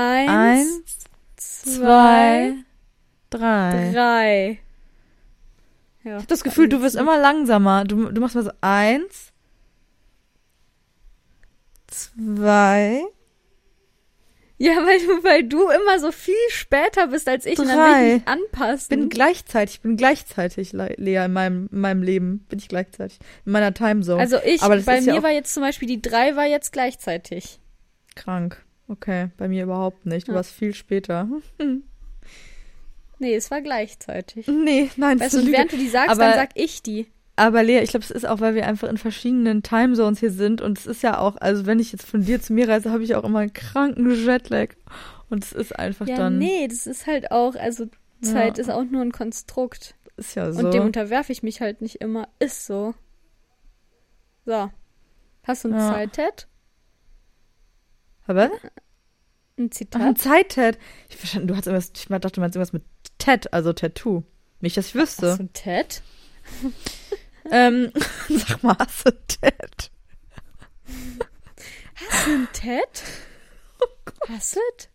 Eins, Eins, zwei, drei. drei. Ja. Ich habe das Gefühl, du wirst immer langsamer. Du, du machst mal so eins, zwei, Ja, weil du, weil du immer so viel später bist als ich und dann will Drei. ich mich anpassen. bin gleichzeitig, ich bin gleichzeitig, Le- Lea, in meinem, in meinem Leben bin ich gleichzeitig. In meiner Timezone. also ich, bei mir ja war jetzt zum Beispiel die drei war jetzt gleichzeitig. krank. Okay, bei mir überhaupt nicht. Du Ja. warst viel später. Nee, es war gleichzeitig. Nee, nein, Weißt du, Lüge. während du die sagst, Aber- dann sag ich die. Aber Lea, ich glaube, es ist auch, weil wir einfach in verschiedenen Timezones hier sind und es ist ja auch, also wenn ich jetzt von dir zu mir reise, habe ich auch immer einen kranken Jetlag und es ist einfach Ja, dann, nee, das ist halt auch, also Zeit ist auch nur ein Konstrukt. ist ja so. Und dem unterwerfe ich mich halt nicht immer. Ist so. So. Hast du ein Ja. Zeitet? Aber Ein Ach, ein Zitat? Zeit-Tat. Ich verstanden, du hast irgendwas, ich dachte, du meinst irgendwas mit Tat, also Tattoo. Nicht, dass ich wüsste. Hast du ein Ted? Ähm, sag mal, hast du Tat? Hast du ein Ted? Oh Hast du es?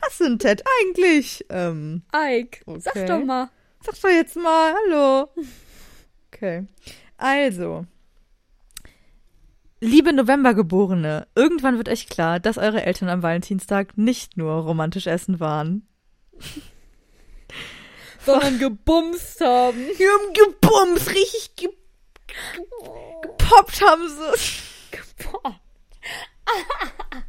Hast du ein Tat eigentlich? Ähm, Ike, sag Okay. doch mal. sag doch jetzt mal, hallo. Okay. Also. Liebe Novembergeborene, irgendwann wird euch klar, dass eure Eltern am Valentinstag nicht nur romantisch essen waren. Sondern gebumst haben. Die haben gebumst, richtig ge gepoppt haben sie. Boah.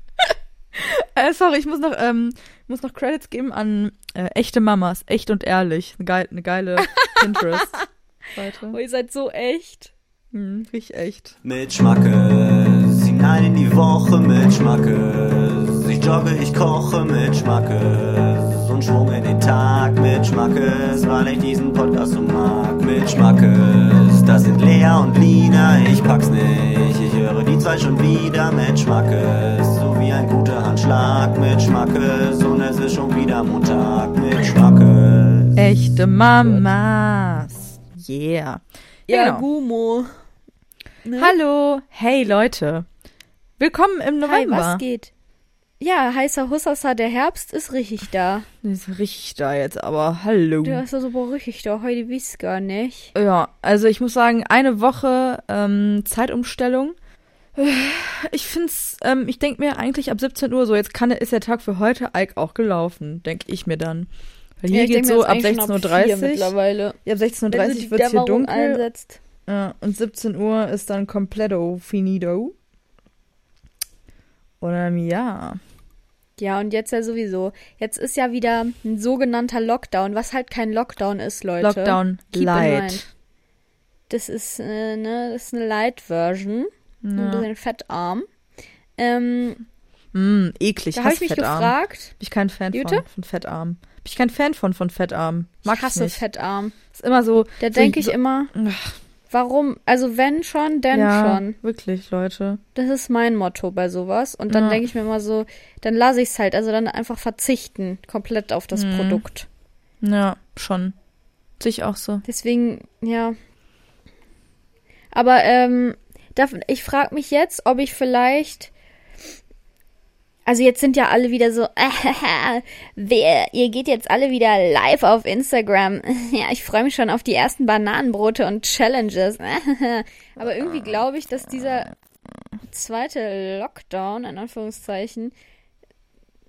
Äh, sorry, ich muss noch, ähm, muss noch Credits geben an äh, echte Mamas, echt und ehrlich. Eine, geil, eine geile Pinterest-Seite. Oh, ihr seid so echt. Hm, richtig echt. Mit Schmackes, hinein in die Woche mit Schmackes. Ich jogge, ich koche mit Schmackes. Und Schwung in den Tag mit Schmackes, weil ich diesen Podcast so mag. Mit Schmackes, das sind Lea und Lina, ich pack's nicht. Ich höre die zwei schon wieder mit Schmackes. So wie ein guter Handschlag mit Schmackes. Und es ist schon wieder Montag mit Schmackes. Echte Mamas. Yeah. Ja, Genau. Gumo. Ne? Hallo, hey Leute. Willkommen im Hi, November. was geht? Ja, heißer Hussassa, der Herbst ist richtig da. Ist richtig da jetzt, aber hallo. Der ist also aber richtig da. Heute wisst gar nicht. Ja, also ich muss sagen, eine Woche ähm, Zeitumstellung. Ich find's, ähm, ich denk mir eigentlich ab 17 Uhr so, jetzt kann ist der Tag für heute Ike auch gelaufen, denk ich mir dann. Weil hier Ja, mir so ab eigentlich schon 16.30 vier Uhr. mittlerweile. Ja, ab 16.30 Wenn du Uhr wird's hier dunkel. einsetzt. Ja, und 17 Uhr ist dann completo finito. Und ähm, ja. Ja, und jetzt ja sowieso. Jetzt ist ja wieder ein sogenannter Lockdown, was halt kein Lockdown ist, Leute. Lockdown Keep light. Das ist, äh, ne, das ist eine Light-Version. Ein Ja. bisschen fettarm. Ähm, Mm, eklig. da habe ich mich Fettarm. gefragt. Bin ich kein Fan von, von Fettarm. Bin ich kein Fan von, von Fettarm. Mag ich hasse nicht. fettarm. Ist immer so. Da so- denke ich so, immer, Ach, warum? Also wenn schon, denn ja, schon. Wirklich, Leute. Das ist mein Motto bei sowas. Und dann Ja. denke ich mir immer so, dann lasse ich es halt. Also dann einfach verzichten komplett auf das Mhm. Produkt. Ja, schon. Sehe ich auch so. Deswegen, ja. Aber ähm, ich frage mich jetzt, ob ich vielleicht. Also jetzt sind ja alle wieder so, wer, ihr geht jetzt alle wieder live auf Instagram. Ja, ich freue mich schon auf die ersten Bananenbrote und Challenges. Aber irgendwie glaube ich, dass dieser zweite Lockdown, in Anführungszeichen,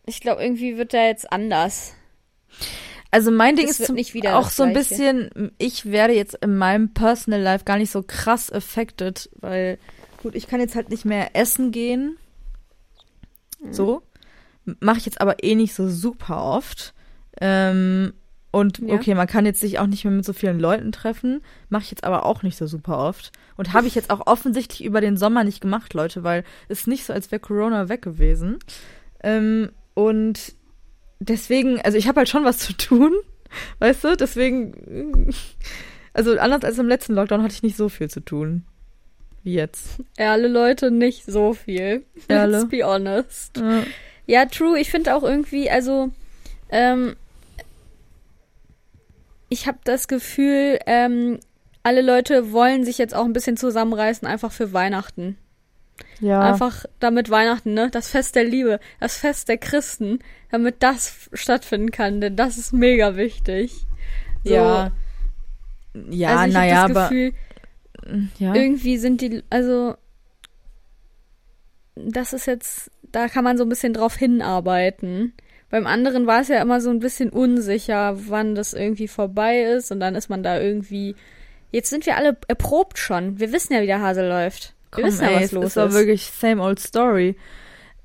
ich glaube, irgendwie wird der jetzt anders. Also mein Ding Das ist zum, auch so ein bisschen, ich werde jetzt in meinem Personal Life gar nicht so krass affected, weil, gut, ich kann jetzt halt nicht mehr essen gehen. Mhm. So. Mache ich jetzt aber eh nicht so super oft. Ähm, und Ja. okay, man kann jetzt sich auch nicht mehr mit so vielen Leuten treffen. Mache ich jetzt aber auch nicht so super oft. Und habe ich jetzt auch offensichtlich über den Sommer nicht gemacht, Leute, weil es nicht so, als wäre Corona weg gewesen. Ähm, und deswegen, also ich habe halt schon was zu tun, weißt du? Deswegen, also anders als im letzten Lockdown hatte ich nicht so viel zu tun. Wie jetzt. Ehrle Leute, nicht so viel. Ehrle. Let's be honest. Ja. Ja, true. Ich finde auch irgendwie, also, ähm, ich habe das Gefühl, ähm, alle Leute wollen sich jetzt auch ein bisschen zusammenreißen, einfach für Weihnachten. Ja. Einfach damit Weihnachten, ne? Das Fest der Liebe, das Fest der Christen, damit das stattfinden kann, denn das ist mega wichtig. So, ja. Ja, also ich naja, aber. Gefühl, Ja. irgendwie sind die, also das ist jetzt, da kann man so ein bisschen drauf hinarbeiten. Beim anderen war es ja immer so ein bisschen unsicher, wann das irgendwie vorbei ist und dann ist man da irgendwie. Jetzt sind wir alle erprobt schon. Wir wissen ja, wie der Hase läuft. Wir Komm, wissen ja, ey, was los ist. doch ist. wirklich same old story.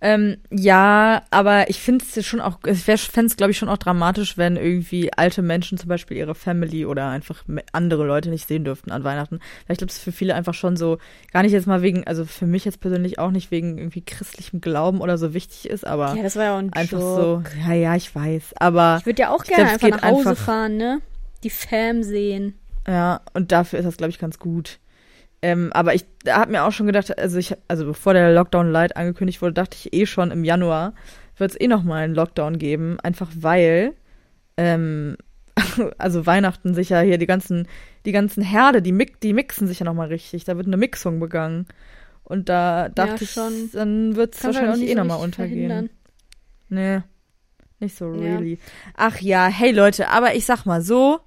Ähm, ja, aber ich finde es schon auch, ich fände es glaube ich schon auch dramatisch, wenn irgendwie alte Menschen zum Beispiel ihre Family oder einfach andere Leute nicht sehen dürften an Weihnachten. Weil ich glaube, das ist für viele einfach schon so, gar nicht jetzt mal wegen, also für mich jetzt persönlich auch nicht wegen irgendwie christlichem Glauben oder so wichtig ist, aber Ja, das war ja auch ein einfach Joke. so, ja, ja, ich weiß, aber Ich würde ja auch gerne glaub, es einfach nach Hause einfach- fahren, ne? Die Fam sehen. Ja, und dafür ist das, glaube ich, ganz gut. Ähm, aber ich habe mir auch schon gedacht, also ich, also bevor der Lockdown Light angekündigt wurde, dachte ich eh schon im Januar wird es eh noch mal einen Lockdown geben, einfach weil, ähm, also Weihnachten sich ja hier die ganzen, die ganzen Herde, die, die mixen sich ja noch mal richtig. Da wird eine Mixung begangen. Und da dachte ich, schon. dann wird es wahrscheinlich nicht eh so noch mal untergehen. verhindern. Nee, nicht so Ja. really. Ach ja, hey Leute, aber ich sag mal so,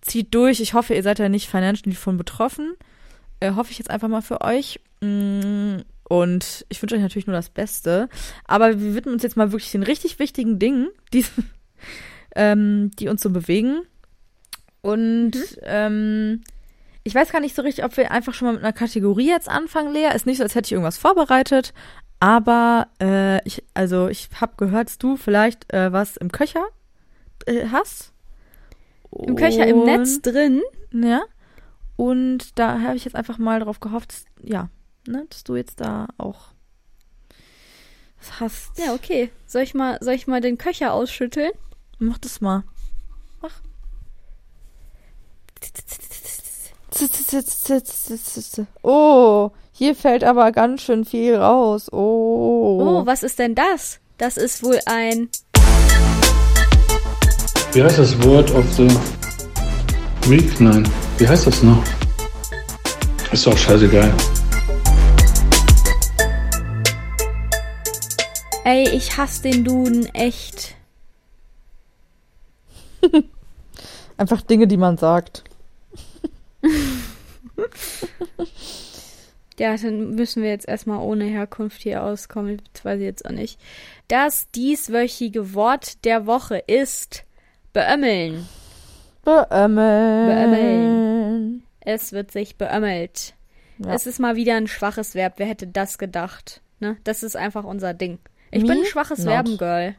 zieht durch. Ich hoffe, ihr seid ja nicht financially von betroffen. Äh, hoffe ich jetzt einfach mal für euch. Mm, Und ich wünsche euch natürlich nur das Beste. Aber wir widmen uns jetzt mal wirklich den richtig wichtigen Dingen, die, ähm, die uns so bewegen. Und ähm, ich weiß gar nicht so richtig, ob wir einfach schon mal mit einer Kategorie jetzt anfangen, Lea. Ist nicht so, als hätte ich irgendwas vorbereitet. Aber äh, ich, also ich habe gehört, dass du vielleicht äh, was im Köcher äh, hast. Im Köcher im Netz drin. Ja. Und da habe ich jetzt einfach mal darauf gehofft, dass, ja, ne, dass du jetzt da auch was hast. Ja, okay. Soll ich mal, soll ich mal den Köcher ausschütteln? Mach das mal. Mach. Oh, hier fällt aber ganz schön viel raus. Oh. Oh, was ist denn das? Das ist wohl ein. Wie heißt das Wort of the Week? Nein. Wie heißt das noch? Ist doch scheißegal. Ey, ich hasse den Duden echt. Einfach Dinge, die man sagt. Ja, dann müssen wir jetzt erstmal ohne Herkunft hier auskommen. Das weiß ich jetzt auch nicht. Das dieswöchige Wort der Woche ist beömmeln. Beömmeln. Beömmeln. Es wird sich beömmelt. Ja. Es ist mal wieder ein schwaches Verb. Wer hätte das gedacht? Ne? Das ist einfach unser Ding. Ich bin Me ein schwaches. Verbengirl.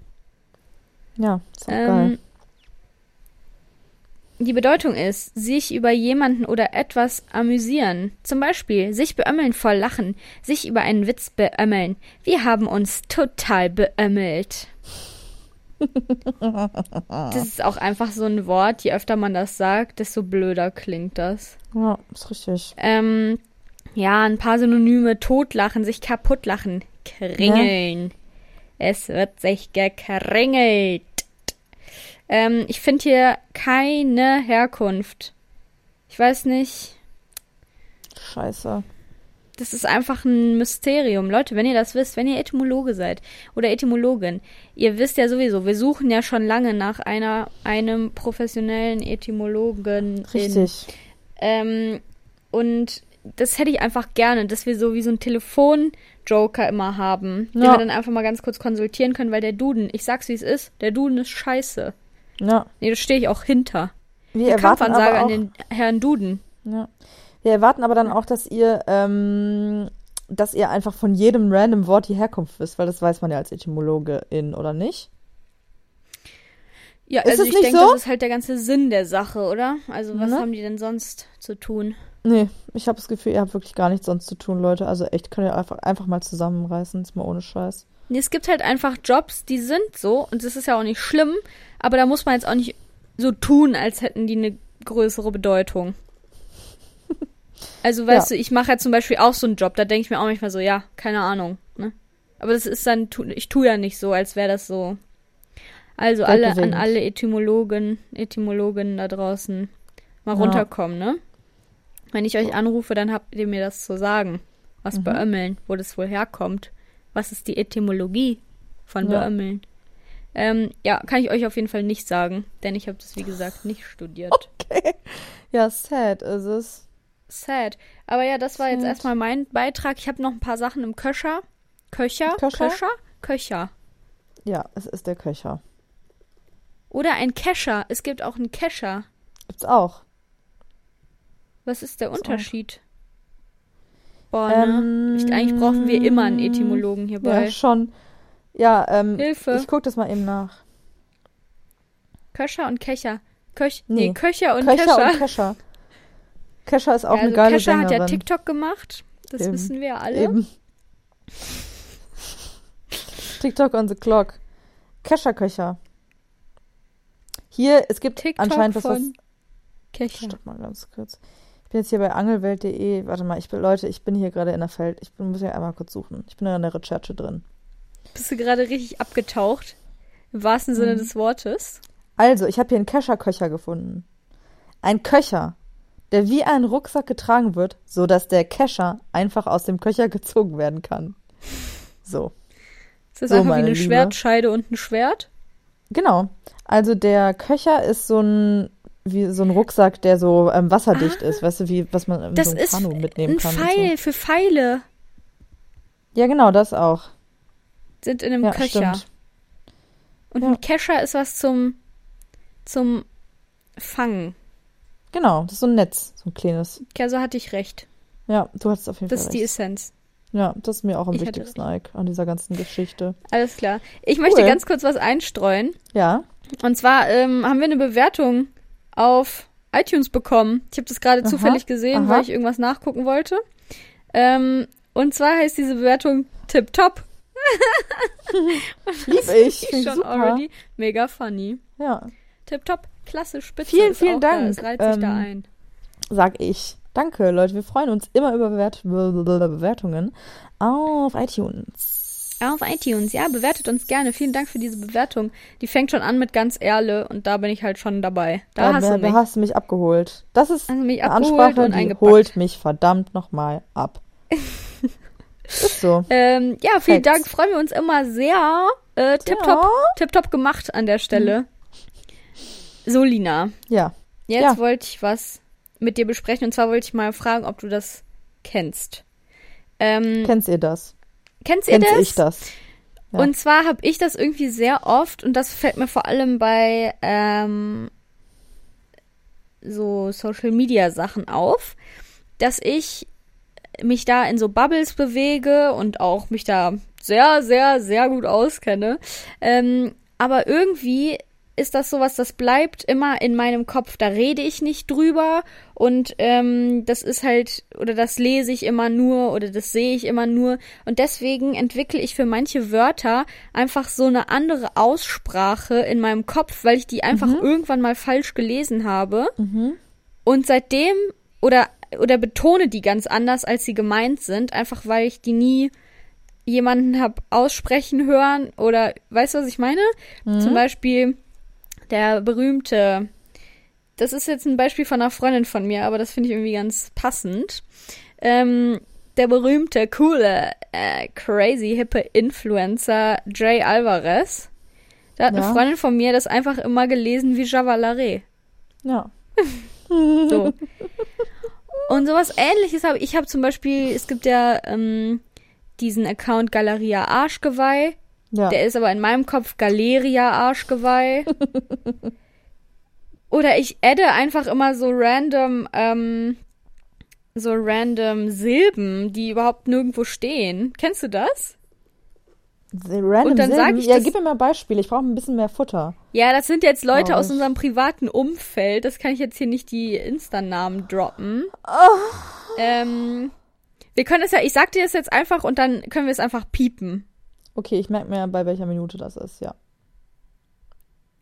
Ja, ist auch Ähm, geil. die Bedeutung ist, sich über jemanden oder etwas amüsieren. Zum Beispiel, sich beömmeln vor Lachen, sich über einen Witz beömmeln. Wir haben uns total beömmelt. das ist auch einfach so ein Wort, je öfter man das sagt, desto blöder klingt das. Ja, ist richtig. Ähm, ja, ein paar Synonyme. Totlachen, sich kaputtlachen. Kringeln. Es wird sich gekringelt. Ähm, ich finde hier keine Herkunft. Ich weiß nicht. Scheiße. Das ist einfach ein Mysterium. Leute, wenn ihr das wisst, wenn ihr Etymologe seid oder Etymologin, ihr wisst ja sowieso, wir suchen ja schon lange nach einer, einem professionellen Etymologen. Richtig. Ähm, und das hätte ich einfach gerne, dass wir so wie so ein Telefon-Joker immer haben, den Ja. wir dann einfach mal ganz kurz konsultieren können, weil der Duden, ich sag's wie es ist, der Duden ist scheiße. Ja. Nee, da stehe ich auch hinter. Wir Die erwarten Kampfansage aber auch, an den Herrn Duden. ja. Wir erwarten aber dann auch, dass ihr, ähm, dass ihr einfach von jedem random Wort die Herkunft wisst, weil das weiß man ja als Etymologin, oder nicht? Ja, Ist also es ich nicht denke, so? das ist halt der ganze Sinn der Sache, oder? Also was Ne? haben die denn sonst zu tun? Nee, ich habe das Gefühl, ihr habt wirklich gar nichts sonst zu tun, Leute. Also echt, könnt ihr einfach, einfach mal zusammenreißen, ist mal ohne Scheiß. Nee, es gibt halt einfach Jobs, die sind so und das ist ja auch nicht schlimm, aber da muss man jetzt auch nicht so tun, als hätten die eine größere Bedeutung. Also weißt Ja. du, ich mache ja zum Beispiel auch so einen Job, da denke ich mir auch manchmal so, ja, keine Ahnung. Ne? Aber das ist dann, ich tue ja nicht so, als wäre das so. Also alle an alle Etymologen, Etymologinnen da draußen mal Ja. runterkommen, ne? Wenn ich euch anrufe, dann habt ihr mir das zu sagen. was Mhm. beömmeln, wo das wohl herkommt. Was ist die Etymologie von Ja. beömmeln? Ähm, ja, kann ich euch auf jeden Fall nicht sagen, denn ich habe das, wie gesagt, nicht studiert. Ja, sad ist es. Sad. Aber ja, das war jetzt Sad. erstmal mein Beitrag. Ich habe noch ein paar Sachen im Köcher. Köcher? Köcher? Köcher? Köcher. Ja, es ist der Köcher. Oder ein Kescher. Es gibt auch einen Kescher. Gibt's auch. Was ist der Gibt's auch. Unterschied? Boah, ne? Ähm, Ich, eigentlich brauchen wir immer einen Etymologen hierbei. Ja, schon. Ja, ähm, Hilfe. ich guck das mal eben nach. Köcher und Kecher. Köch nee. Nee. Köcher und Köcher Kescher. und Kescher. Kescher ist auch Ja, eine also geile Kescher hat Sängerin. ja TikTok gemacht. Das Eben. wissen wir ja alle. Eben. TikTok on the clock. Kescher-Köcher. Hier, es gibt TikTok anscheinend was, was von Kecher. Stopp mal ganz kurz. Ich bin jetzt hier bei angelwelt.de. Warte mal, ich bin, Leute, ich bin hier gerade in der Feld. Ich bin, muss hier einmal kurz suchen. Ich bin da in der Recherche drin. Bist du gerade richtig abgetaucht? Im wahrsten Sinne Mhm. des Wortes. Also, ich habe hier einen Kescher-Köcher gefunden. Ein Köcher, der wie ein Rucksack getragen wird, so dass der Kescher einfach aus dem Köcher gezogen werden kann. So, Ist das So, einfach wie eine Liebe. Schwertscheide und ein Schwert? genau. Also der Köcher ist so ein wie so ein Rucksack, der so ähm, wasserdicht ist, weißt du, wie was man in Das so einem ist Kanu mitnehmen ein kann. Pfeil Und für Pfeile. so. Ja, genau, das auch. Sind in einem Ja, Köcher. stimmt. Und Ja. ein Kescher ist was zum, zum Fangen. Genau, das ist so ein Netz, so ein kleines. Ja, so hatte ich recht. Ja, du hattest auf jeden Das ist Fall die recht. Essenz. Ja, das ist mir auch am Ich wichtigsten, Ike, an dieser ganzen Geschichte. Alles klar. Ich möchte Cool. ganz kurz was einstreuen. Ja, Und zwar ähm, haben wir eine Bewertung auf iTunes bekommen. Ich habe das gerade zufällig gesehen, aha. weil ich irgendwas nachgucken wollte. Ähm, und zwar heißt diese Bewertung Tipptopp. lieb ich. Ich schon super. already mega funny. Ja, Tipptopp, klasse, spitze. Vielen, vielen Da. Dank. Es reiht sich da Ähm, ein. sag ich. Danke, Leute. Wir freuen uns immer über Bewert Bewertungen auf iTunes. Auf iTunes, ja, bewertet uns gerne. Vielen Dank für diese Bewertung. Die fängt schon an mit ganz Ehrle und da bin ich halt schon dabei. Da Ja, hast da, du mich. da hast du mich abgeholt. Das ist du mich eine Ansprache, und die eingepackt. holt mich verdammt nochmal ab. ist so. Ähm, ja, vielen Facts. Dank. Freuen wir uns immer sehr. Äh, tipptopp, Ja. tipptopp gemacht an der Stelle. So, Lina. Ja. Jetzt Ja. wollte ich was mit dir besprechen und zwar wollte ich mal fragen, ob du das kennst. Ähm, Kennst ihr das? kennst ihr Kennst das? ich das? Ja. Und zwar habe ich das irgendwie sehr oft und das fällt mir vor allem bei ähm, so Social Media Sachen auf, dass ich mich da in so Bubbles bewege und auch mich da sehr, sehr, sehr gut auskenne. Ähm, aber irgendwie ist das sowas, das bleibt immer in meinem Kopf. Da rede ich nicht drüber und ähm, das ist halt, oder das lese ich immer nur oder das sehe ich immer nur. Und deswegen entwickle ich für manche Wörter einfach so eine andere Aussprache in meinem Kopf, weil ich die einfach irgendwann mal falsch gelesen habe. Und seitdem, oder, oder betone die ganz anders, als sie gemeint sind, einfach weil ich die nie jemanden hab aussprechen hören oder weißt du, was ich meine? Zum Beispiel der berühmte, das ist jetzt ein Beispiel von einer Freundin von mir, aber das finde ich irgendwie ganz passend. Ähm, der berühmte, coole, äh, crazy, hippe Influencer Jay Alvarez. Da hat Ja. eine Freundin von mir das einfach immer gelesen wie Javalare. Ja. So. Und sowas ähnliches habe ich habe zum Beispiel, es gibt ja ähm, diesen Account Galeria Arschgeweih. Ja. Der ist aber in meinem Kopf Galeria Arschgeweih. Oder ich adde einfach immer so random, ähm, so random Silben, die überhaupt nirgendwo stehen. Kennst du das? Random Und dann sag Silben. ich Ja, das- gib mir mal Beispiele. Ich brauche ein bisschen mehr Futter. Ja, das sind jetzt Leute Oh, aus unserem privaten Umfeld. Das kann ich jetzt hier nicht die Insta-Namen droppen. Ähm, wir können es ja, ich sag dir das jetzt einfach und dann können wir es einfach piepen. Okay, ich merke mir, bei welcher Minute das ist, ja.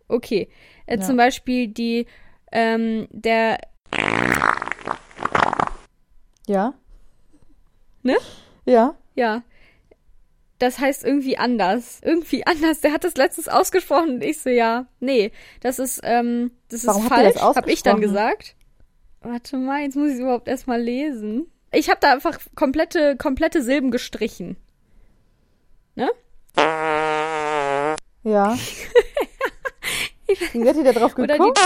Okay. Äh, Ja. Zum Beispiel die, ähm, der, Ja? Ne? Ja. ja, das heißt irgendwie anders. Irgendwie anders. Der hat das letztens ausgesprochen und ich so, ja, nee, das ist, ähm, das ist Warum ihr falsch, das hab ich dann gesagt. Warte mal, jetzt muss ich es überhaupt erstmal lesen. Ich habe da einfach komplette, komplette Silben gestrichen. Ne? Ja. Wie wird ihr da drauf geguckt?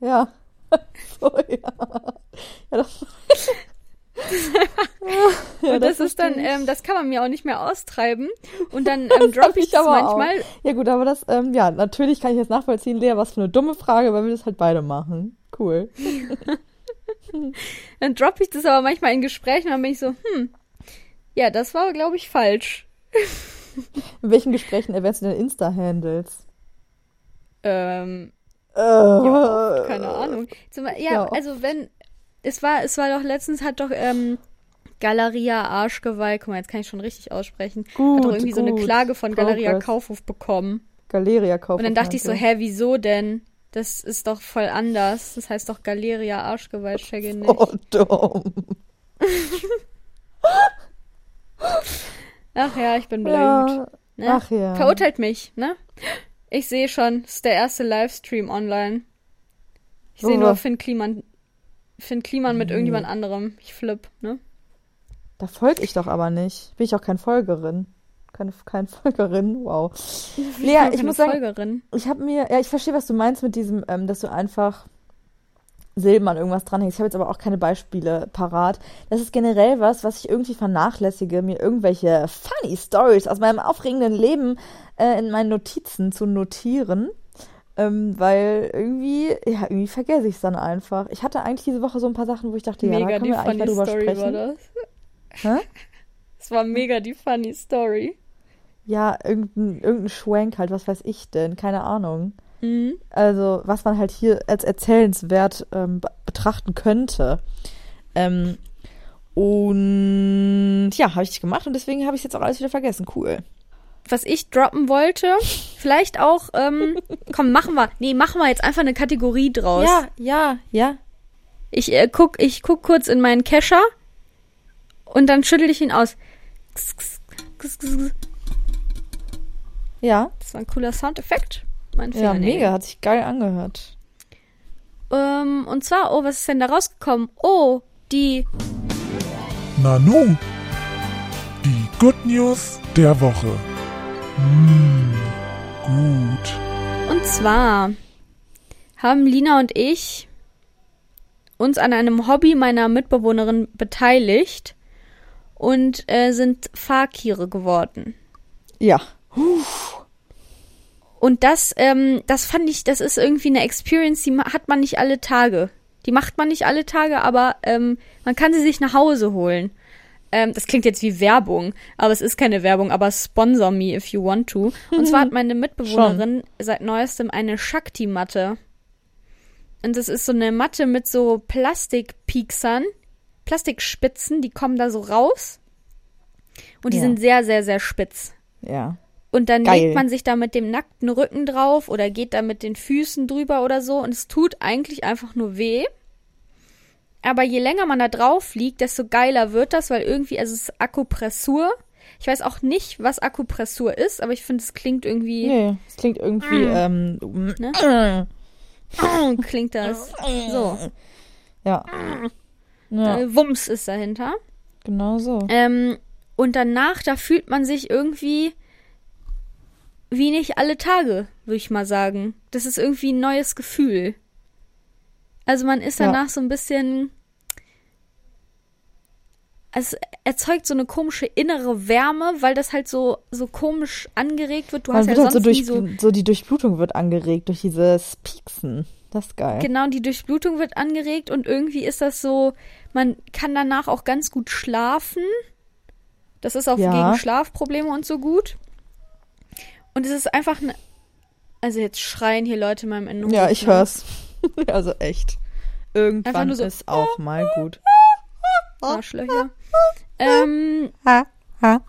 Ja. So, ja. Ja, das, ja, und das, ist dann, ähm, das kann man mir auch nicht mehr austreiben. Und dann ähm, droppe ich das aber auch. manchmal. Ja gut, aber das, ähm, ja, natürlich kann ich jetzt nachvollziehen, Lea, was für eine dumme Frage, weil wir das halt beide machen. Cool. Dann droppe ich das aber manchmal in Gesprächen und dann bin ich so, hm, ja, das war, glaube ich, falsch. In welchen Gesprächen erwähnst du denn Insta-Handles? Ähm, Äh, ja, keine Ahnung. Zum, ja, Ja. also wenn, es war, es war doch letztens, hat doch, ähm, Galeria Arschgeweih, guck mal, jetzt kann ich schon richtig aussprechen, Gut, hat doch irgendwie so eine gut. Klage von Galeria Progress. Kaufhof bekommen. Galeria kaufen. Und dann dachte ich so, hä, wieso denn? Das ist doch voll anders. Das heißt doch Galeria Arschgeweih, checke nicht. Oh, dumm. Ach ja, ich bin blöd. Ja. Ne? Ach ja. Verurteilt mich, ne? Ich sehe schon, es ist der erste Livestream online. Ich sehe Worüber? nur Finn Kliman, Finn Kliman mit irgendjemand anderem. Ich flipp, ne? Da folge ich doch aber nicht. Bin ich auch kein Folgerin. Keine, kein Folgerin, wow. Lea, bin ich keine muss sagen, Folgerin. ich habe mir, ja, ich verstehe, was du meinst mit diesem, ähm, dass du einfach Silben an irgendwas dranhängst. Ich habe jetzt aber auch keine Beispiele parat. Das ist generell was, was ich irgendwie vernachlässige, mir irgendwelche funny Stories aus meinem aufregenden Leben äh, in meinen Notizen zu notieren. Ähm, weil irgendwie, ja, irgendwie vergesse ich es dann einfach. Ich hatte eigentlich diese Woche so ein paar Sachen, wo ich dachte, ja, da Mega können die wir eigentlich mal funny drüber Story war sprechen. das. Hä? Es war mega die funny Story. Ja, irgendein, irgendein Schwank halt, was weiß ich denn? Keine Ahnung. Mhm. Also, was man halt hier als erzählenswert ähm, be- betrachten könnte. Ähm, und ja, habe ich gemacht und deswegen habe ich jetzt auch alles wieder vergessen. Cool. Was ich droppen wollte, vielleicht auch, ähm, komm, machen wir, nee, machen wir jetzt einfach eine Kategorie draus. Ja, ja, ja. Ich äh, guck, ich guck kurz in meinen Kescher und dann schüttel ich ihn aus. Ja, Das war ein cooler Soundeffekt. Mein ja, Fingernägel. mega, hat sich geil angehört. Ähm, und zwar, oh, was ist denn da rausgekommen? Oh, die, Nanu, die Good News der Woche. Mmh, gut. und zwar haben Lina und ich uns an einem Hobby meiner Mitbewohnerin beteiligt und äh, sind Fakire geworden. Ja. Und das, ähm, das fand ich, das ist irgendwie eine Experience, die hat man nicht alle Tage. Die macht man nicht alle Tage, aber ähm, man kann sie sich nach Hause holen. Ähm, das klingt jetzt wie Werbung, aber es ist keine Werbung, aber sponsor me if you want to. Und zwar hat meine Mitbewohnerin seit neuestem eine Shakti-Matte. Und das ist so eine Matte mit so Plastikpieksern, Plastikspitzen, die kommen da so raus. Und die Ja. sind sehr, sehr, sehr spitz. Ja. Und dann Geil. legt man sich da mit dem nackten Rücken drauf oder geht da mit den Füßen drüber oder so und es tut eigentlich einfach nur weh. Aber je länger man da drauf liegt, desto geiler wird das, weil irgendwie, also es ist Akupressur. Ich weiß auch nicht, was Akupressur ist, aber ich finde, es klingt irgendwie, Nee, es klingt irgendwie, ähm, Ne? klingt das so. ja. Ja, Äh, Wumms ist dahinter. genau so. Ähm, und danach, da fühlt man sich irgendwie wie nicht alle Tage, würde ich mal sagen. Das ist irgendwie ein neues Gefühl. Also man ist Ja. danach so ein bisschen. Es erzeugt so eine komische innere Wärme, weil das halt so, so komisch angeregt wird. Du Man hast ja halt sonst so, durch, so so die Durchblutung wird angeregt durch dieses Pieksen. Das ist geil. Genau, die Durchblutung wird angeregt und irgendwie ist das so, man kann danach auch ganz gut schlafen. Das ist auch Ja. gegen Schlafprobleme und so gut. Und es ist einfach eine. Also jetzt schreien hier Leute in meinem Innenhof. Ja, ich hör's. also echt. Irgendwann so- ist auch mal gut. Arschlöcher. ähm, Ha, ha.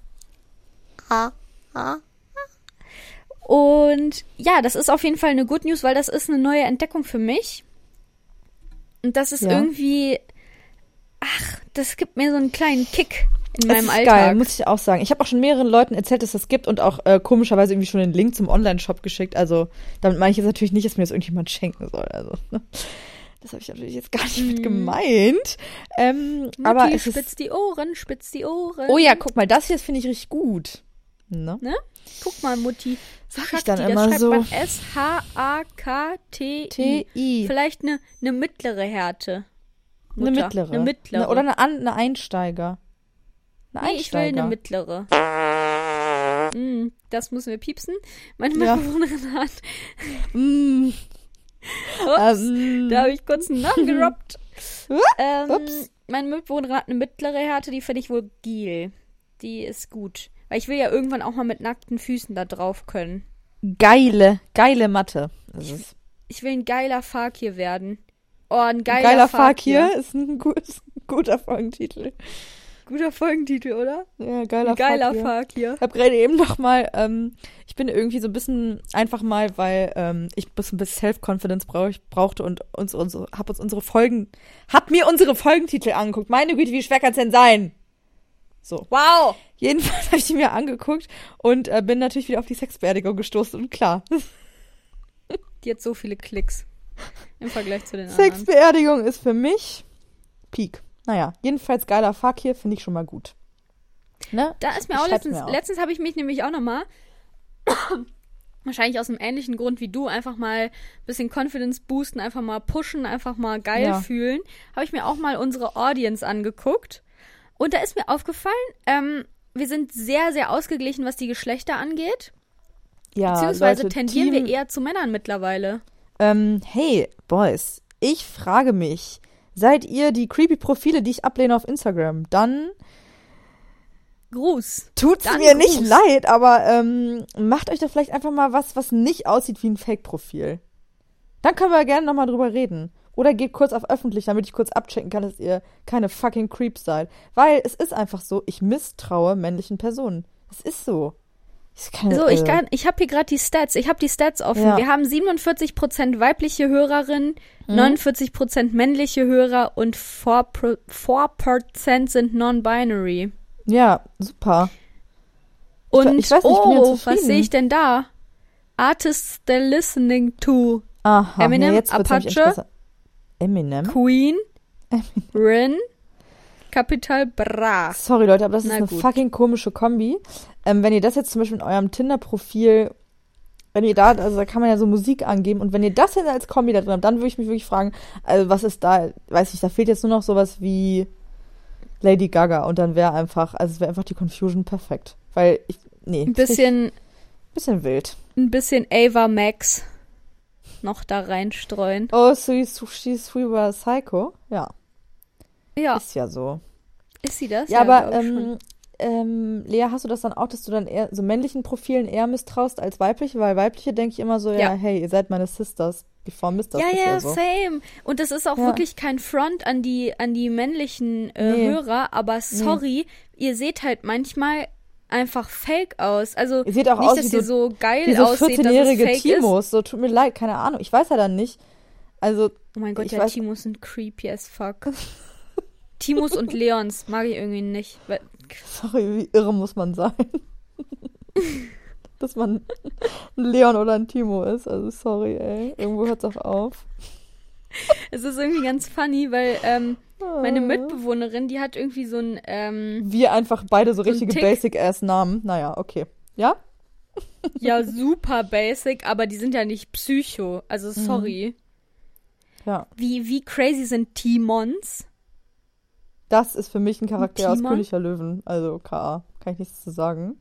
und ja, das ist auf jeden Fall eine Good News, weil das ist eine neue Entdeckung für mich. Und das ist Ja. irgendwie. Ach, das gibt mir so einen kleinen Kick in Es meinem ist Alltag. geil, muss ich auch sagen. Ich habe auch schon mehreren Leuten erzählt, dass das gibt und auch äh, komischerweise irgendwie schon den Link zum Online-Shop geschickt. Also damit meine ich jetzt natürlich nicht, dass mir das irgendjemand schenken soll. Also, ne? Das habe ich natürlich jetzt gar nicht mit gemeint. Ähm, Mutti, aber es spitz ist, die Ohren, spitz die Ohren. oh ja, guck mal, das hier finde ich richtig gut. Ne? Ne? Guck mal, Mutti. Sag ich dann das immer schreibt so. S-H-A-K-T-I. T-I. Vielleicht eine, eine mittlere Härte. Eine Mutter. mittlere. Eine mittlere. Ne, oder eine, eine Einsteiger. Eine nee, ich will eine mittlere. Mm, das müssen wir piepsen. Meine Ja. Mitbewohnerin hat. Mm, Ups, ähm, da habe ich kurz einen Namen gedroppt. ähm, Ups. Meine Mitbewohnerin hat eine mittlere Härte, die finde ich wohl Gil. Die ist gut. Weil ich will ja irgendwann auch mal mit nackten Füßen da drauf können. geile, geile Mathe. Das ist Ich will ein geiler Fakir werden. Oh, ein geiler, geiler Fakir. Fakir ist ein, gut, ist ein guter Folgentitel. Guter Folgentitel, oder? Ja, geiler geiler Fakir. Fakir. Ich habe gerade eben noch mal, ähm, ich bin irgendwie so ein bisschen einfach mal, weil ähm, ich ein bisschen Self-Confidence brauch, brauchte und uns unsere, hab uns unsere Folgen, hab mir unsere Folgentitel angeguckt. Meine Güte, wie schwer kann's denn sein? So. Wow! Jedenfalls habe ich die mir angeguckt und äh, bin natürlich wieder auf die Sexbeerdigung gestoßen und klar, Die hat so viele Klicks. Im Vergleich zu den anderen. Sexbeerdigung ist für mich Peak. Naja, jedenfalls geiler Fakir finde ich schon mal gut. Ne? Da ist mir Ich auch letztens, mir letztens habe ich mich nämlich auch nochmal, wahrscheinlich aus einem ähnlichen Grund wie du, einfach mal ein bisschen Confidence boosten, einfach mal pushen, einfach mal geil Ja. fühlen, habe ich mir auch mal unsere Audience angeguckt. Und da ist mir aufgefallen, ähm, wir sind sehr, sehr ausgeglichen, was die Geschlechter angeht. Ja, Beziehungsweise Leute, tendieren Team, wir eher zu Männern mittlerweile. Ähm, hey, Boys, ich frage mich, seid ihr die creepy Profile, die ich ablehne auf Instagram? Dann Gruß. tut's Dann mir nicht Gruß. leid, aber ähm, macht euch da vielleicht einfach mal was, was nicht aussieht wie ein Fake-Profil. Dann können wir gerne nochmal drüber reden. Oder geht kurz auf öffentlich, damit ich kurz abchecken kann, dass ihr keine fucking Creeps seid. Weil es ist einfach so, ich misstraue männlichen Personen. Es ist so. Ich kann, So, ich kann, ich habe hier gerade die Stats. Ich habe die Stats offen. Ja. Wir haben 47% weibliche Hörerinnen, Mhm. 49% männliche Hörer und 4%, 4 sind non-binary. Ja, super. Und ich weiß nicht, ich oh, was zufrieden. sehe ich denn da? Artists they're listening to Aha, Eminem, nämlich Apache. Eminem? Queen, Rin, Capital Bra. Sorry, Leute, aber das ist Na eine gut. fucking komische Kombi. Ähm, wenn ihr das jetzt zum Beispiel in eurem Tinder-Profil, wenn ihr da, also da kann man ja so Musik angeben und wenn ihr das jetzt als Kombi da drin habt, dann würde ich mich wirklich fragen, also was ist da, weiß ich, da fehlt jetzt nur noch sowas wie Lady Gaga und dann wäre einfach, also es wäre einfach die Confusion perfekt. Weil ich, nee. Ein bisschen, Bisschen wild. ein bisschen Ava Max noch da reinstreuen. Oh, so she's we were psycho. Ja, Ja, ist ja so. ist sie das? Ja, aber ich schon. ähm, ähm, Lea, hast du das dann auch, dass du dann eher so männlichen Profilen eher misstraust als weibliche? Weil weibliche denke ich immer so, ja, Ja. hey, ihr seid meine Sisters, before Misters. Ja, ist ja, so. same. Und das ist auch Ja. wirklich kein Front an die, an die männlichen äh, Nee. Hörer, aber sorry, ihr seht halt manchmal einfach fake aus. Also Ihr seht auch nicht, aus dass wie ihr so- geil Wie so aussieht, dass es 14-jährige fake ist. Timos, so tut mir leid, keine Ahnung. Ich weiß ja dann nicht. Also, Oh mein Gott, ja, weiß- Timos sind creepy as fuck. Timos und Leons mag ich irgendwie nicht. Sorry, wie irre muss man sein? Dass man ein Leon oder ein Timo ist. Also, sorry, ey. Irgendwo hört's auch auf. es ist irgendwie ganz funny, weil ähm, meine Ah. Mitbewohnerin, die hat irgendwie so ein, ähm, Wir einfach beide so So richtige. Basic-Ass-Namen. Naja, okay. Ja? ja, super basic, aber die sind ja nicht psycho. Also sorry. Ja. Wie, wie crazy sind Timons? Das ist für mich ein Charakter aus Timon? König der Löwen. Also K.A. Kann ich nichts zu sagen.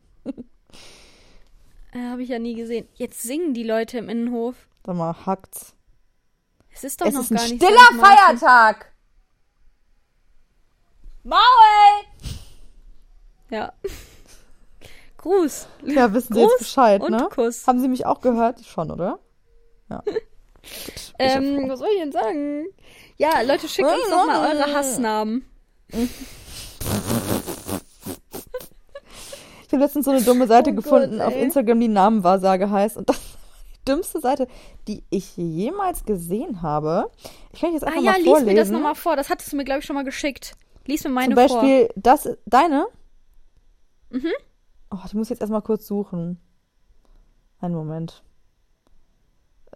Äh, Habe ich ja nie gesehen. Jetzt singen die Leute im Innenhof. Sag mal, hackt's. Es ist doch es noch ist ein gar nicht stiller St. Martin. Feiertag! Maul! Ja. Gruß. Ja, wissen Sie Gruß jetzt Bescheid, und ne? Kuss. Haben Sie mich auch gehört? Schon, oder? Ja. Ähm, was soll ich denn sagen? Ja, Leute, schickt uns doch mal eure Hassnamen. Ich habe letztens so eine dumme Seite Oh Gott, gefunden auf ey. Instagram, die Namenwahrsage heißt. Und das war die dümmste Seite, die ich jemals gesehen habe. Ich kann jetzt Ah einfach ja, mal lies vorlesen. mir das nochmal vor. Das hattest du mir, glaube ich, schon mal geschickt. Lies mir meine Zum Beispiel das, deine? Mhm. Oh, die muss ich jetzt erstmal kurz suchen. Einen Moment.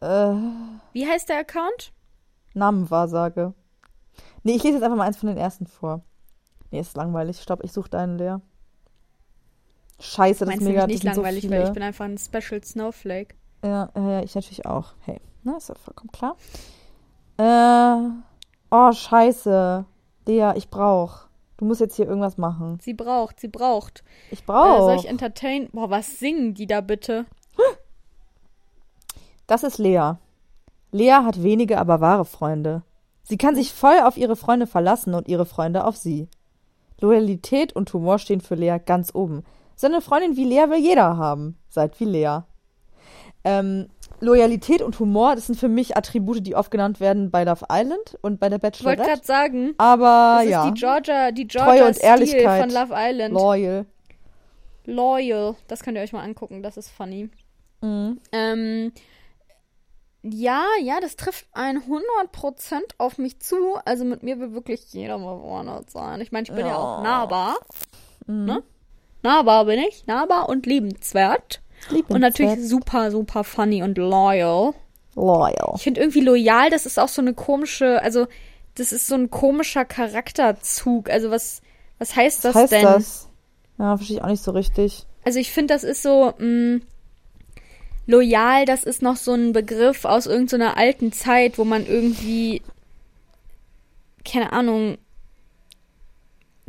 Äh, vor. Wie heißt der Account? Namenwahrsage. Nee, ich lese jetzt einfach mal eins von den ersten vor. Nee, ist langweilig. Stopp, ich suche deinen leer. Scheiße, das Meinst ist du mega. mich nicht langweilig, so weil ich bin einfach ein Special Snowflake. Ja, ja, ich natürlich auch. Hey, na, ist ja vollkommen klar. Äh, oh, scheiße. Lea, ich brauch. Du musst jetzt hier irgendwas machen. Sie braucht, sie braucht. Ich Äh, brauch. soll ich entertain? Boah, was singen die da bitte? Das ist Lea. Lea hat wenige, aber wahre Freunde. Sie kann sich voll auf ihre Freunde verlassen und ihre Freunde auf sie. Loyalität und Humor stehen für Lea ganz oben. So eine Freundin wie Lea will jeder haben. Seid wie Lea. Ähm, Loyalität und Humor, das sind für mich Attribute, die oft genannt werden bei Love Island und bei der Ich wollte Bachelorette. gerade sagen, Aber das ja, ist die Georgia, die Treue Georgia und Stil Ehrlichkeit. von Love Island. loyal. Loyal. Das könnt ihr euch mal angucken, das ist funny. Mhm. Ähm, ja, ja, das trifft 100% auf mich zu. Also mit mir will wirklich jeder befreundet sein. Ich meine, ich bin ja, auch nahbar. Mhm. Ne? Nahbar bin ich. Nahbar und liebenswert. Und natürlich Liebenswert. super, super funny und loyal. loyal. Ich finde irgendwie loyal, das ist auch so eine komische, also das ist so ein komischer Charakterzug. Also was, was heißt das Was heißt denn? das? Ja, verstehe ich auch nicht so richtig. Also ich finde, das ist so mh, loyal. Das ist noch so ein Begriff aus irgendeiner alten Zeit, wo man irgendwie keine Ahnung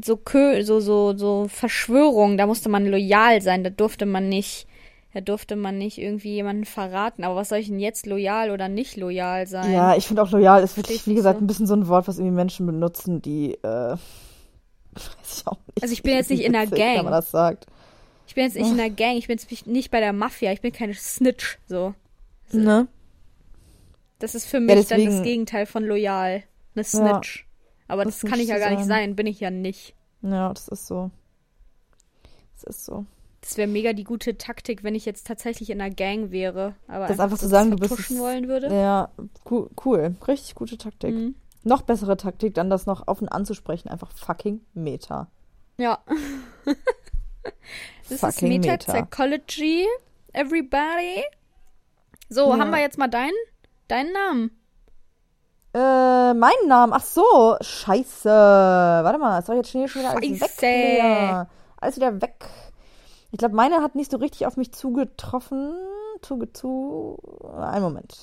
so Kö so so so Verschwörung. Da musste man loyal sein. Da durfte man nicht. Da durfte man nicht irgendwie jemanden verraten. Aber was soll ich denn jetzt loyal oder nicht loyal sein? Ja, ich finde auch loyal ist wirklich, ich wie gesagt, so. ein bisschen so ein Wort, was irgendwie Menschen benutzen, die, äh, weiß ich auch nicht. Also ich bin jetzt nicht in einer Gang. Wenn man das sagt. Ich bin jetzt nicht in der Gang. Ich bin jetzt nicht bei der Mafia. Ich bin keine Snitch. So. Ne? Das ist für mich dann deswegen- das Gegenteil von loyal. Eine Snitch. Aber das, das kann ich ja gar nicht sein. bin ich ja nicht. Ja, das ist so. Das ist so. Das wäre mega die gute Taktik, wenn ich jetzt tatsächlich in einer Gang wäre. Aber Das einfach zu so sagen, du bist wollen würde. Ja, cool, cool. Richtig gute Taktik. Mhm. Noch bessere Taktik, dann das noch offen anzusprechen. Einfach fucking Meta. Ja. das ist Fucking Meta, Meta. Psychology. Everybody. So, Ja. haben wir jetzt mal deinen, deinen Namen? Äh, meinen Namen. Ach so. Scheiße. Warte mal, ist doch jetzt schnell schon wieder alles weg. Scheiße. Lea. Alles wieder weg. Ich glaube, meine hat nicht so richtig auf mich zugetroffen. Zuge zu. Einen Moment.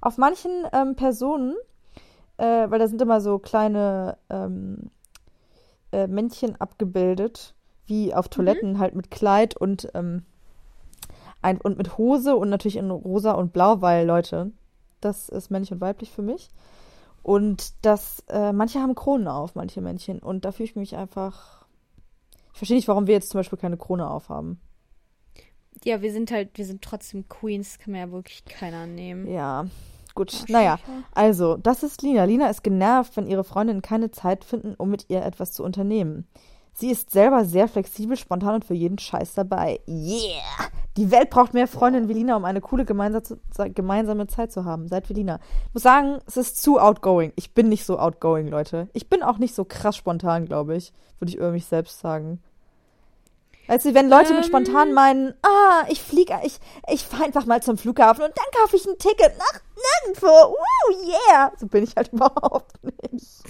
Auf manchen ähm, Personen, äh, weil da sind immer so kleine ähm, äh, Männchen abgebildet, wie auf Toiletten halt mit Kleid und ähm, ein, und mit Hose und natürlich in rosa und blau, weil Leute, das ist männlich und weiblich für mich. Und das, äh, manche haben Kronen auf, manche Männchen. Und da fühle ich mich einfach. Ich verstehe nicht, warum wir jetzt zum Beispiel keine Krone aufhaben. Ja, wir sind halt, wir sind trotzdem Queens, kann mir ja wirklich keiner nehmen. Ja, gut. Oh, naja, also, das ist Lina. Lina ist genervt, wenn ihre Freundinnen keine Zeit finden, um mit ihr etwas zu unternehmen. Sie ist selber sehr flexibel, spontan und für jeden Scheiß dabei. Yeah! Die Welt braucht mehr Freundinnen wie Lina, um eine coole gemeinsame, Zeit zu haben. Seid wie Lina. Ich muss sagen, es ist zu outgoing. Ich bin nicht so outgoing, Leute. Ich bin auch nicht so krass spontan, glaube ich. Würde ich über mich selbst sagen. Du, wenn Leute mit Ähm. spontan meinen, ah, ich fliege, ich, ich fahre einfach mal zum Flughafen und dann kaufe ich ein Ticket nach nirgendwo. Woo, yeah! So bin ich halt überhaupt nicht.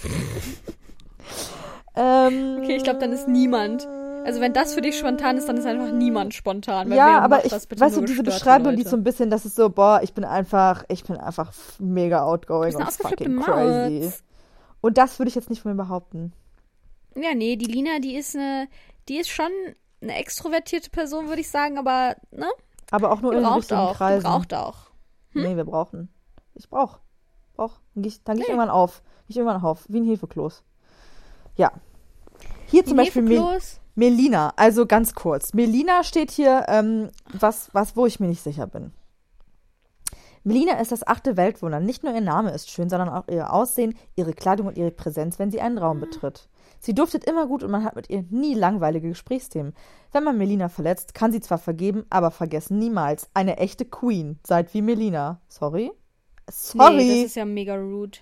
Ähm, Okay, ich glaube, dann ist niemand. Also wenn das für dich spontan ist, dann ist einfach niemand spontan. ja, aber ich, weißt du, diese Beschreibung, die so ein bisschen, das ist so, boah, ich bin einfach, ich bin einfach mega outgoing und ausgeflippte fucking crazy. Maus. Und das würde ich jetzt nicht von mir behaupten. Ja, nee, die Lina, die ist eine, die ist schon eine extrovertierte Person, würde ich sagen, aber ne, Aber auch nur in richtigen auch, Kreisen. braucht auch. Nee, wir brauchen. Ich brauch. Brauch. Dann gehe ich, dann geh ich Nee. irgendwann auf. Geh ich irgendwann auf. Wie ein Hefekloß. Ja. Hier zum Beispiel Mel Melina. Also ganz kurz. Melina steht hier, ähm, was, was, wo ich mir nicht sicher bin. Melina ist das achte Weltwunder. Nicht nur ihr Name ist schön, sondern auch ihr Aussehen, ihre Kleidung und ihre Präsenz, wenn sie einen Raum betritt. Sie duftet immer gut und man hat mit ihr nie langweilige Gesprächsthemen. Wenn man Melina verletzt, kann sie zwar vergeben, aber vergessen niemals. Eine echte Queen. Seid wie Melina. Sorry? Sorry. Nee, das ist ja mega rude.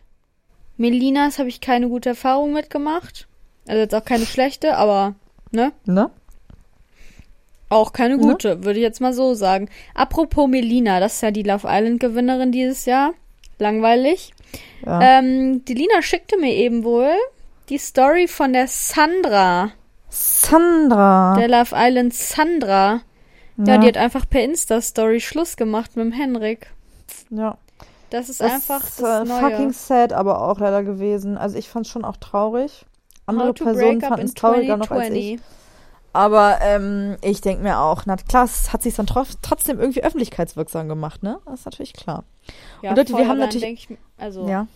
Melinas habe ich keine gute Erfahrung mitgemacht. Also jetzt auch keine schlechte, aber ne? ne? Auch keine gute, würde ich jetzt mal so sagen. Apropos Melina, das ist ja die Love Island Gewinnerin dieses Jahr. langweilig. Ja. Ähm, die Lina schickte mir eben wohl die Story von der Sandra, Sandra. der Love Island Sandra. Ja, Ja. die hat einfach per Insta-Story Schluss gemacht mit dem Henrik. ja. Das ist Das einfach ist das äh, Neue. fucking sad, aber auch leider gewesen. Also ich fand schon auch traurig. Andere Personen fanden es trauriger noch als ich. 2020. Aber ähm, ich denke mir auch, na klar, es hat sich dann trotzdem irgendwie öffentlichkeitswirksam gemacht, ne? Das ist natürlich klar. Ja, Und Leute, wir haben natürlich- ich, also Ja.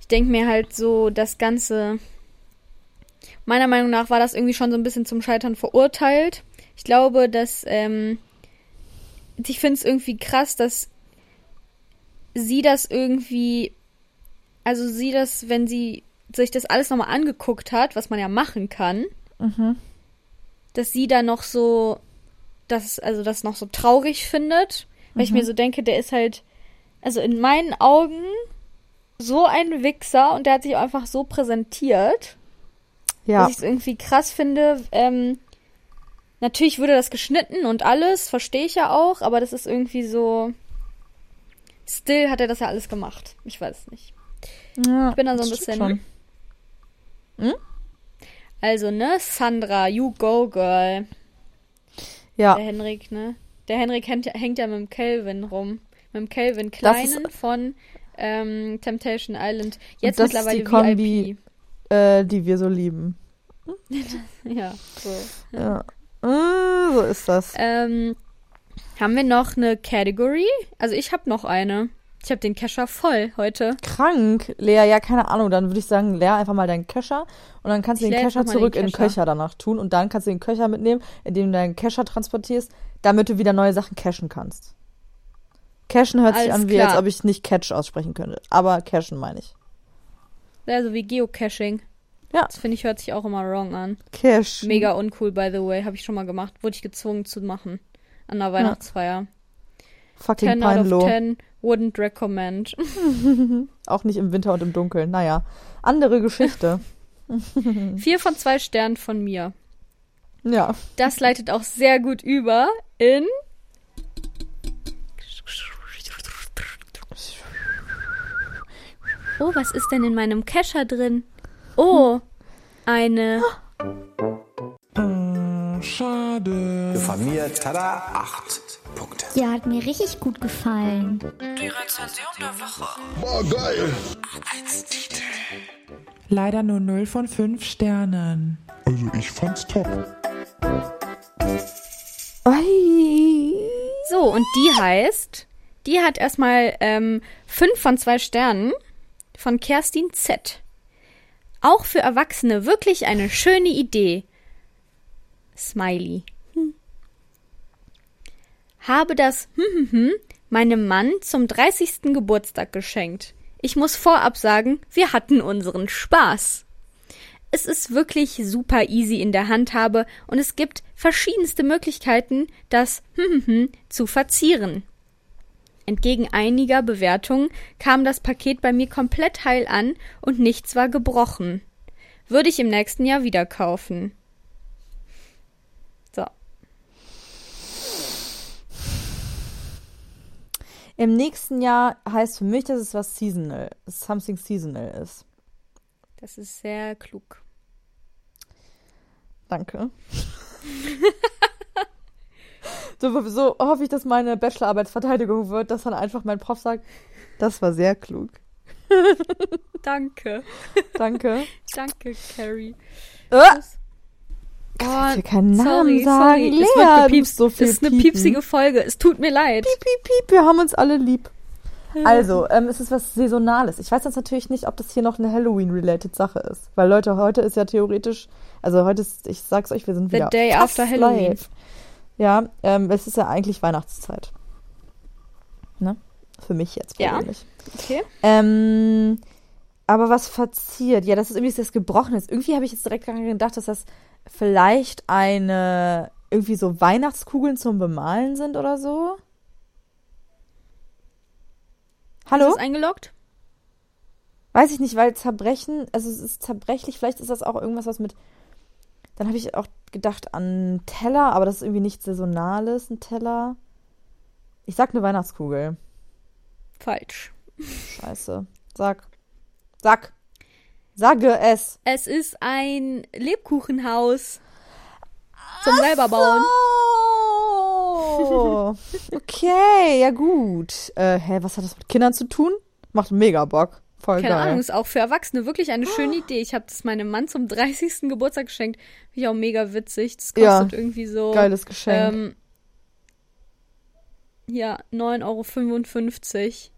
ich denke mir halt so, das Ganze. Meiner Meinung nach war das irgendwie schon so ein bisschen zum Scheitern verurteilt. Ich glaube, dass ähm, ich finde es irgendwie krass, dass sie das irgendwie, also sie das, wenn sie sich das alles nochmal angeguckt hat, was man ja machen kann, Mhm. dass sie da noch so, das, also das noch so traurig findet, weil ich mir so denke, der ist halt, also in meinen Augen so ein Wichser und der hat sich auch einfach so präsentiert, Ja. dass ich es irgendwie krass finde. Ähm, natürlich würde das geschnitten und alles, verstehe ich ja auch, aber das ist irgendwie so. Still hat er das ja alles gemacht. Ich weiß es nicht. ja Ich bin da so ein das stimmt bisschen. Also, ne, Sandra, you go, girl. Ja. Der Henrik, ne? Der Henrik hängt, ja- hängt ja mit dem Kelvin rum. Mit dem Kelvin ist- Kleinen von ähm, Temptation Island. Jetzt das ist mittlerweile die Kombi- VIP. Äh, die wir so lieben. Ja, so. Ja. Äh, so ist das. Ähm, haben wir noch eine Category? Also ich habe noch eine. Ich habe den Kescher voll heute. Krank, Lea, ja, keine Ahnung. Dann würde ich sagen, leer einfach mal deinen Köcher und dann kannst du Ich den mal zurück den in den Kescher. Köcher danach tun und dann kannst du den Köcher mitnehmen, indem du deinen Kescher transportierst, damit du wieder neue Sachen cashen kannst. Cashen hört sich Alles an, wie klar. als ob ich nicht Catch aussprechen könnte. Aber cashen meine ich. Also wie Geocaching. Ja. Das finde ich hört sich auch immer wrong an. Cash. Mega uncool, by the way. Habe ich schon mal gemacht. Wurde ich gezwungen zu machen. An der Weihnachtsfeier. Fucking 10 out of. 10 wouldn't recommend. Auch nicht im Winter und im Dunkeln. Naja, andere Geschichte. Vier von zwei Sternen von mir. ja. Das leitet auch sehr gut über in. Oh, was ist denn in meinem Kescher drin? Oh, eine. Äh, schade. Von mir, tada, acht. Ja, hat mir richtig gut gefallen. Leider nur 0 von 5 Sternen. Also ich fand's top. Ei. So, und die heißt, die hat erstmal ähm, fünf von zwei Sternen von Kerstin Z. Auch für Erwachsene wirklich eine schöne Idee. Smiley. Hm. Habe das hm, hm, hm, meinem Mann zum 30. Geburtstag geschenkt. Ich muss vorab sagen, wir hatten unseren Spaß. Es ist wirklich super easy in der Handhabe und es gibt verschiedenste Möglichkeiten, das zu verzieren. Entgegen einiger Bewertungen kam das Paket bei mir komplett heil an und nichts war gebrochen. Würde ich im nächsten Jahr wieder kaufen. So. Im nächsten Jahr heißt für mich, dass es was seasonal, something seasonal ist. Das ist sehr klug. Danke. so, so hoffe ich, dass meine Bachelorarbeitsverteidigung wird, dass dann einfach mein Prof sagt, das war sehr klug. Danke. Danke. Danke, Carrie. Ah, ich will keinen Namen sorry, sagen. sorry. Lea, es wird gepiepst. so viel das ist eine piepen. piepsige Folge. Es tut mir leid. piep, piep, wir haben uns alle lieb. Also, ähm, es ist was Saisonales. Ich weiß jetzt natürlich nicht, ob das hier noch eine Halloween-related Sache ist. Weil Leute, heute ist ja theoretisch, also heute ist, ich sag's euch, wir sind The wieder day fast after Halloween. live. Ja, ähm, es ist ja eigentlich Weihnachtszeit. Ne? Für mich jetzt Ja. persönlich. Okay. Ähm, aber was verziert? Ja, das ist irgendwie das Gebrochenes. Irgendwie habe ich jetzt direkt daran gedacht, dass das vielleicht eine irgendwie so Weihnachtskugeln zum Bemalen sind oder so. Hallo? Ist es eingeloggt? Weiß ich nicht, weil Zerbrechen, also es ist zerbrechlich, vielleicht ist das auch irgendwas, was mit. Dann habe ich auch gedacht an Teller, aber das ist irgendwie nichts Saisonales, ein Teller. Ich sag eine Weihnachtskugel. Falsch. Scheiße. Sag. Sag. Sage es. Es ist ein Lebkuchenhaus zum selber bauen. Oh. Okay, ja gut. Äh, hä, was hat das mit Kindern zu tun? Macht mega Bock. Voll Keine geil. Ahnung, ist auch für Erwachsene wirklich eine schöne Idee. Ich habe das meinem Mann zum 30. Geburtstag geschenkt. Finde ich auch mega witzig. Das kostet Ja, irgendwie so. Geiles Geschenk. Ähm, ja, 9,55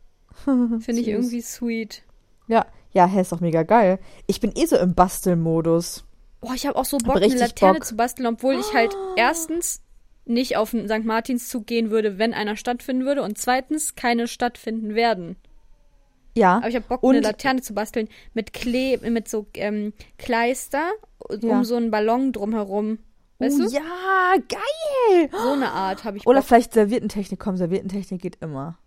Euro. Finde ich irgendwie sweet. Ja, ja, hä, ist doch mega geil. Ich bin eh so im Bastelmodus. Boah, ich habe auch so Bock, eine Laterne Bock. zu basteln, obwohl ich halt erstens nicht auf den St. Martinszug gehen würde, wenn einer stattfinden würde und zweitens keine stattfinden werden. Ja. Aber ich habe Bock, Und- eine Laterne zu basteln mit Klee, mit so ähm, Kleister Ja. um so einen Ballon drumherum. Weißt oh, du? Ja, geil. So eine Art habe ich Oder Bock. vielleicht Servietentechnik. Komm, Servietentechnik geht immer.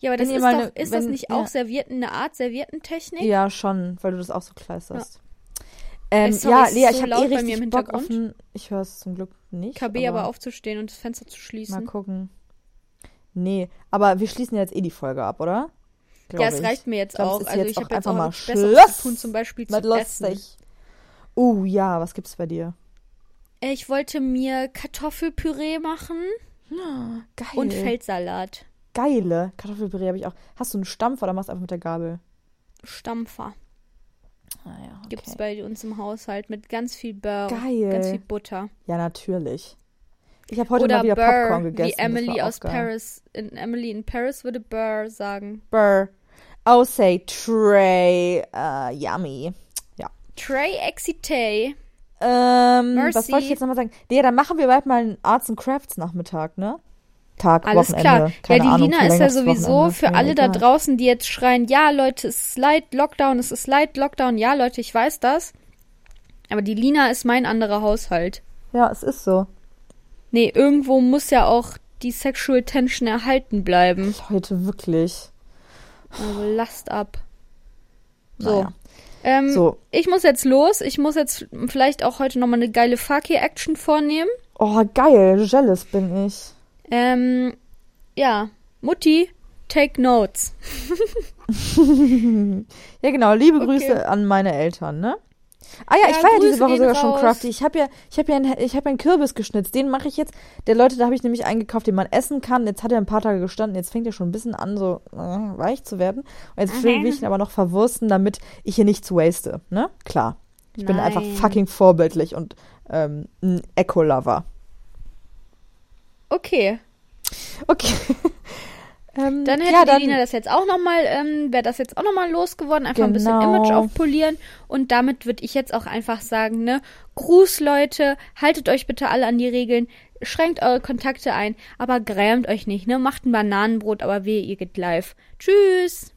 Ja, aber das wenn ist mal ne- doch, ist das wenn- nicht ja. auch Servierten, eine Art Serviertentechnik? Ja, schon, weil du das auch so kleisterst. Ähm, Ey, sorry, ja, Lea, so ich habe eh bei mir richtig im Bock auf ein... Ich höre es zum Glück nicht. KB aber aufzustehen und das Fenster zu Mal schließen. gucken. Nee, aber wir schließen jetzt eh die Folge ab, oder? Glaub Ja, es ich. reicht mir jetzt Ich glaub, auch. Also jetzt ich habe jetzt einfach auch mal Schluss zu tun, zum Beispiel zu lustig. Uh, ja, was gibt's bei dir? Äh, Ich wollte mir Kartoffelpüree machen Geil. und Feldsalat. Geile Kartoffelpüree habe ich auch. Hast du einen Stampf oder machst du einfach mit der Gabel? Stampfer Ah ja, okay. gibt's bei uns im Haushalt mit ganz viel Burr, Geil. ganz viel Butter. Ja, natürlich. Ich habe heute Oder mal wieder Burr, Popcorn gegessen. wie Emily aus geil. Paris. In Emily in Paris würde Burr sagen. Burr. Oh, say Trey. Uh, yummy. Trey Excité. Ähm, Mercy. was wollte ich jetzt nochmal sagen? Nee, dann machen wir bald mal einen Arts and Crafts Nachmittag, ne? Tag, Alles Wochenende. klar. Ja, die Ahnung, Lina ist ja sowieso Wochenende. für Mir alle da egal. draußen, die jetzt schreien, ja, Leute, es ist Light Lockdown, es ist Light Lockdown. Ja, Leute, ich weiß das. Aber die Lina ist mein anderer Haushalt. Ja, es ist so. Nee, irgendwo muss ja auch die Sexual Tension erhalten bleiben. Heute wirklich. Also lasst ab. So. Naja. Ähm, So. Ich muss jetzt los. Ich muss jetzt vielleicht auch heute nochmal eine geile Fakir-Action vornehmen. Oh, geil. Jealous bin ich. Ähm, ja. Mutti, take notes. Ja, genau. Liebe Okay. Grüße an meine Eltern, ne? Ah ja, Ja, ich war ja diese Woche sogar schon raus. crafty. Ich habe ja, ich habe ja, einen, ich habe ja einen Kürbis geschnitzt. Den mache ich jetzt. Der Leute, da habe ich nämlich eingekauft, den man essen kann. Jetzt hat er ein paar Tage gestanden. Jetzt fängt er schon ein bisschen an, so äh, weich zu werden. Und jetzt will Mhm. ich ihn aber noch verwursten, damit ich hier nichts waste, ne? Klar. Ich bin einfach Nein. fucking vorbildlich und ähm, ein Eco-Lover. Okay. Okay. ähm, Dann hätte ja, dann, Lina das jetzt auch nochmal, ähm, wäre das jetzt auch nochmal losgeworden. Einfach ein bisschen Genau. Image aufpolieren. Und damit würde ich jetzt auch einfach sagen, ne, Gruß, Leute, haltet euch bitte alle an die Regeln, schränkt eure Kontakte ein, aber grämt euch nicht, ne, macht ein Bananenbrot, aber wehe, ihr geht live. Tschüss!